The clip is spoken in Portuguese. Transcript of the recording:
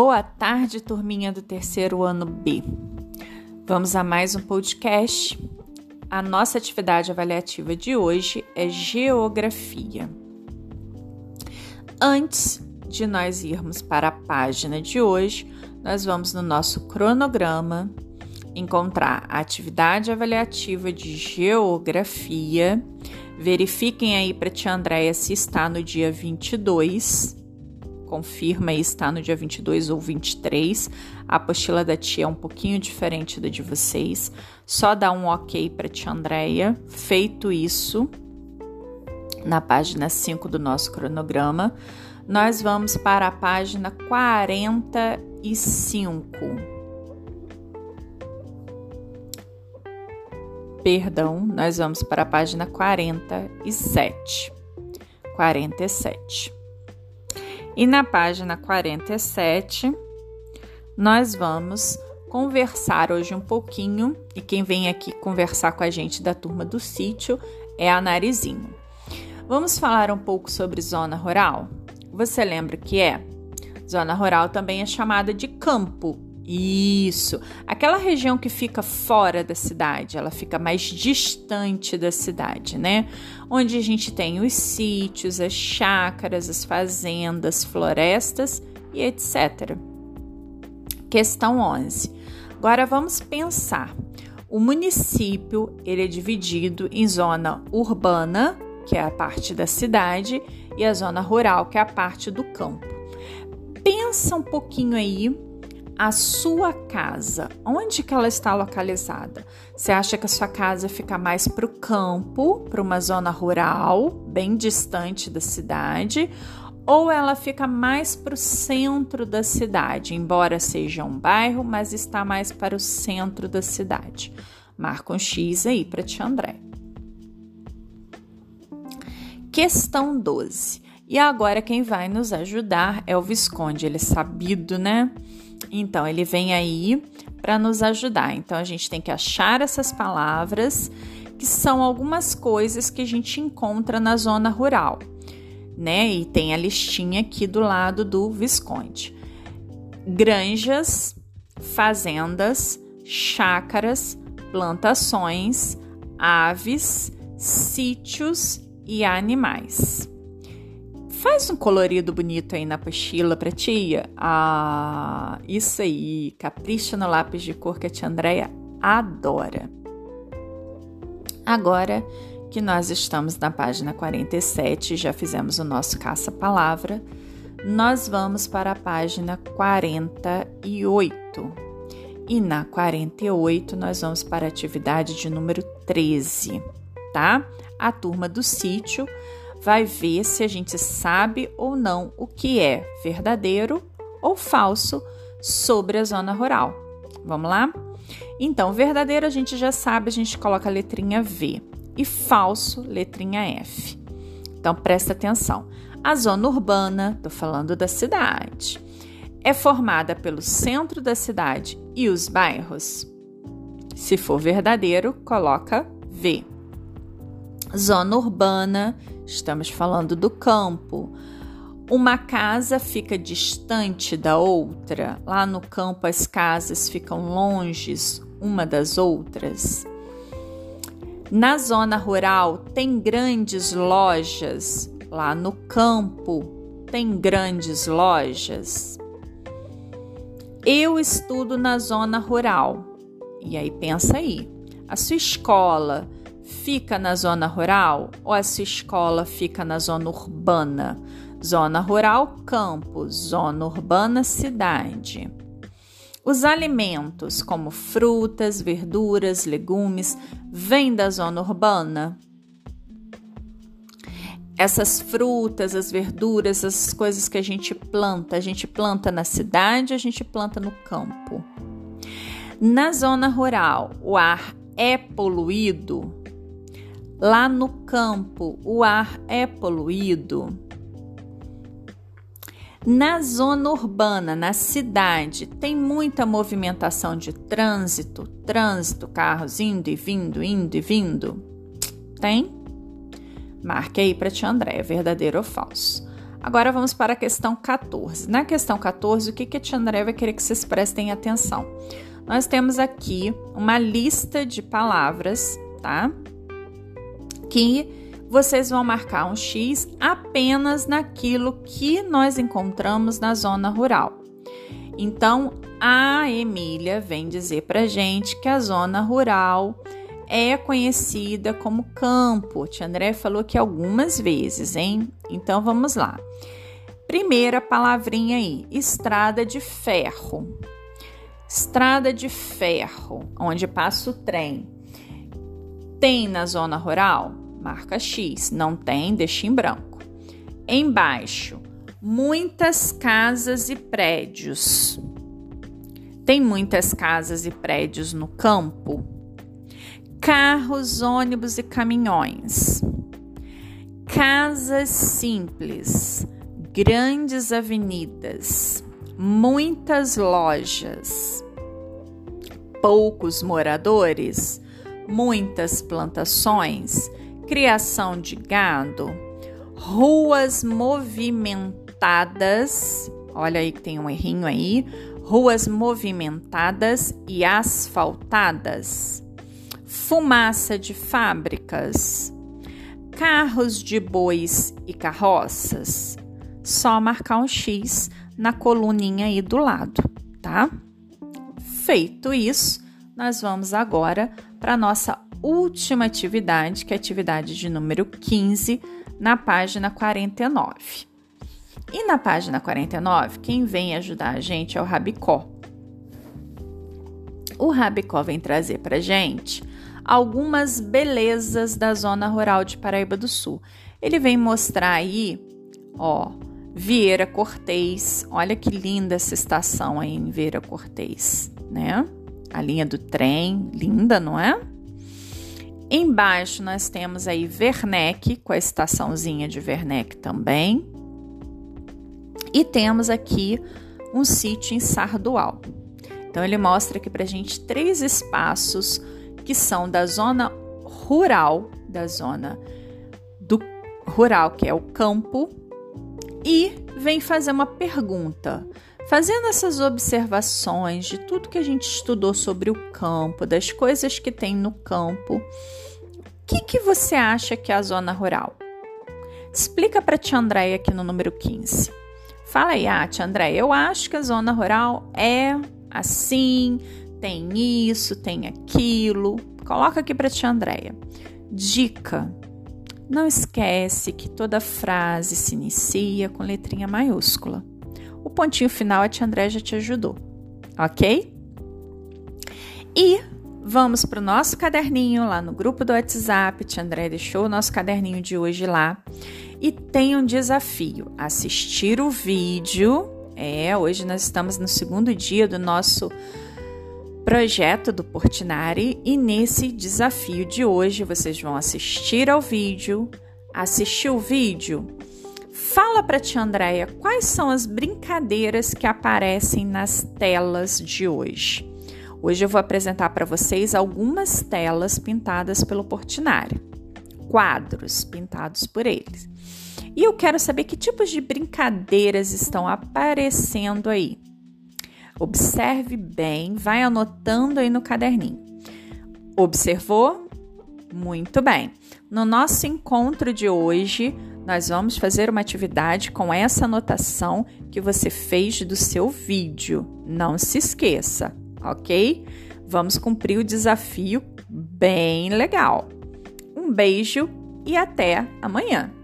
Boa tarde, turminha do terceiro ano B. Vamos a mais um podcast. A nossa atividade avaliativa de hoje é Geografia. Antes de nós irmos para a página de hoje, nós vamos no nosso cronograma encontrar a atividade avaliativa de Geografia. Verifiquem aí para tia Andréia se está no dia 22 confirma e está no dia 22 ou 23. A apostila da tia é um pouquinho diferente da de vocês. Só dá um ok para tia Andréia. Feito isso, na página 5 do nosso cronograma, nós vamos para a página 45. Perdão, nós vamos para a página 47. 47. E na página 47, nós vamos conversar hoje um pouquinho, e quem vem aqui conversar com a gente da turma do sítio é a Narizinho. Vamos falar um pouco sobre zona rural? Você lembra que é? Zona rural também é chamada de campo isso, aquela região que fica fora da cidade, ela fica mais distante da cidade, né? Onde a gente tem os sítios, as chácaras, as fazendas, florestas e etc. Questão 11. Agora vamos pensar. O município ele é dividido em zona urbana, que é a parte da cidade, e a zona rural, que é a parte do campo. Pensa um pouquinho aí a sua casa, onde que ela está localizada? Você acha que a sua casa fica mais para o campo, para uma zona rural, bem distante da cidade, ou ela fica mais para o centro da cidade, embora seja um bairro, mas está mais para o centro da cidade? Marca um X aí para Tia André. Questão 12. E agora quem vai nos ajudar é o Visconde, ele é sabido, né? Então, ele vem aí para nos ajudar. Então, a gente tem que achar essas palavras que são algumas coisas que a gente encontra na zona rural, né? E tem a listinha aqui do lado do Visconde: granjas, fazendas, chácaras, plantações, aves, sítios e animais. Faz um colorido bonito aí na apostila pra tia. Ah, isso aí. Capricha no lápis de cor que a tia Andréia adora. Agora que nós estamos na página 47, já fizemos o nosso caça-palavra, nós vamos para a página 48. E na 48 nós vamos para a atividade de número 13, tá? A turma do sítio vai ver se a gente sabe ou não o que é verdadeiro ou falso sobre a zona rural. Vamos lá? Então, verdadeiro a gente já sabe, a gente coloca a letrinha V e falso, letrinha F. Então, presta atenção. A zona urbana, tô falando da cidade, é formada pelo centro da cidade e os bairros. Se for verdadeiro, coloca V. Zona urbana, estamos falando do campo. Uma casa fica distante da outra. Lá no campo, as casas ficam longe uma das outras. Na zona rural, tem grandes lojas. Lá no campo, tem grandes lojas. Eu estudo na zona rural. E aí, pensa aí. A sua escola fica na zona rural ou a sua escola fica na zona urbana? Zona rural, campo, zona urbana, cidade. Os alimentos, como frutas, verduras, legumes, vêm da zona urbana? Essas frutas, as verduras, as coisas que a gente planta, a gente planta na cidade, a gente planta no campo. Na zona rural, o ar é poluído? Lá no campo, o ar é poluído. Na zona urbana, na cidade, tem muita movimentação de trânsito, trânsito, carros indo e vindo, indo e vindo? Tem? Marque aí para tia André, verdadeiro ou falso. Agora vamos para a questão 14. Na questão 14, o que, que a tia André vai querer que vocês prestem atenção? Nós temos aqui uma lista de palavras, tá? Que vocês vão marcar um X apenas naquilo que nós encontramos na zona rural. Então, a Emília vem dizer para gente que a zona rural é conhecida como campo. Tia André falou que algumas vezes, hein? Então vamos lá. Primeira palavrinha aí, estrada de ferro. Estrada de ferro, onde passa o trem. Tem na zona rural? Marca X. Não tem, deixa em branco. Embaixo, muitas casas e prédios. Tem muitas casas e prédios no campo? Carros, ônibus e caminhões. Casas simples, grandes avenidas, muitas lojas, poucos moradores, muitas plantações, criação de gado, ruas movimentadas. Olha aí que tem um errinho aí. Ruas movimentadas e asfaltadas. Fumaça de fábricas. Carros de bois e carroças. Só marcar um X na coluninha aí do lado, tá? Feito isso, nós vamos agora para nossa última atividade, que é a atividade de número 15, na página 49. E na página 49, quem vem ajudar a gente é o Rabicó. O Rabicó vem trazer para gente algumas belezas da zona rural de Paraíba do Sul. Ele vem mostrar aí, ó, Vieira Cortês. Olha que linda essa estação aí em Vieira Cortês, né? A linha do trem, linda, não é? Embaixo nós temos aí Werneck, com a estaçãozinha de Werneck também. E temos aqui um sítio em Sardual. Então ele mostra aqui para gente três espaços que são da zona rural, da zona do rural, que é o campo, e vem fazer uma pergunta. Fazendo essas observações de tudo que a gente estudou sobre o campo, das coisas que tem no campo, o que, que você acha que é a zona rural? Explica para a tia Andréia aqui no número 15. Fala aí, ah, tia Andréia, eu acho que a zona rural é assim, tem isso, tem aquilo. Coloca aqui para tia Andréia. Dica: não esquece que toda frase se inicia com letrinha maiúscula. Pontinho final a tia André já te ajudou, ok? E vamos para o nosso caderninho lá no grupo do WhatsApp. Tia André deixou o nosso caderninho de hoje lá. E tem um desafio: assistir o vídeo. É, hoje nós estamos no segundo dia do nosso projeto do Portinari e nesse desafio de hoje vocês vão assistir ao vídeo, assistir o vídeo, Fala para tia Andréia quais são as brincadeiras que aparecem nas telas de hoje. Hoje eu vou apresentar para vocês algumas telas pintadas pelo Portinari, quadros pintados por eles. E eu quero saber que tipos de brincadeiras estão aparecendo aí. Observe bem, vai anotando aí no caderninho. Observou? Muito bem. No nosso encontro de hoje, nós vamos fazer uma atividade com essa anotação que você fez do seu vídeo. Não se esqueça, ok? Vamos cumprir o desafio bem legal. Um beijo e até amanhã!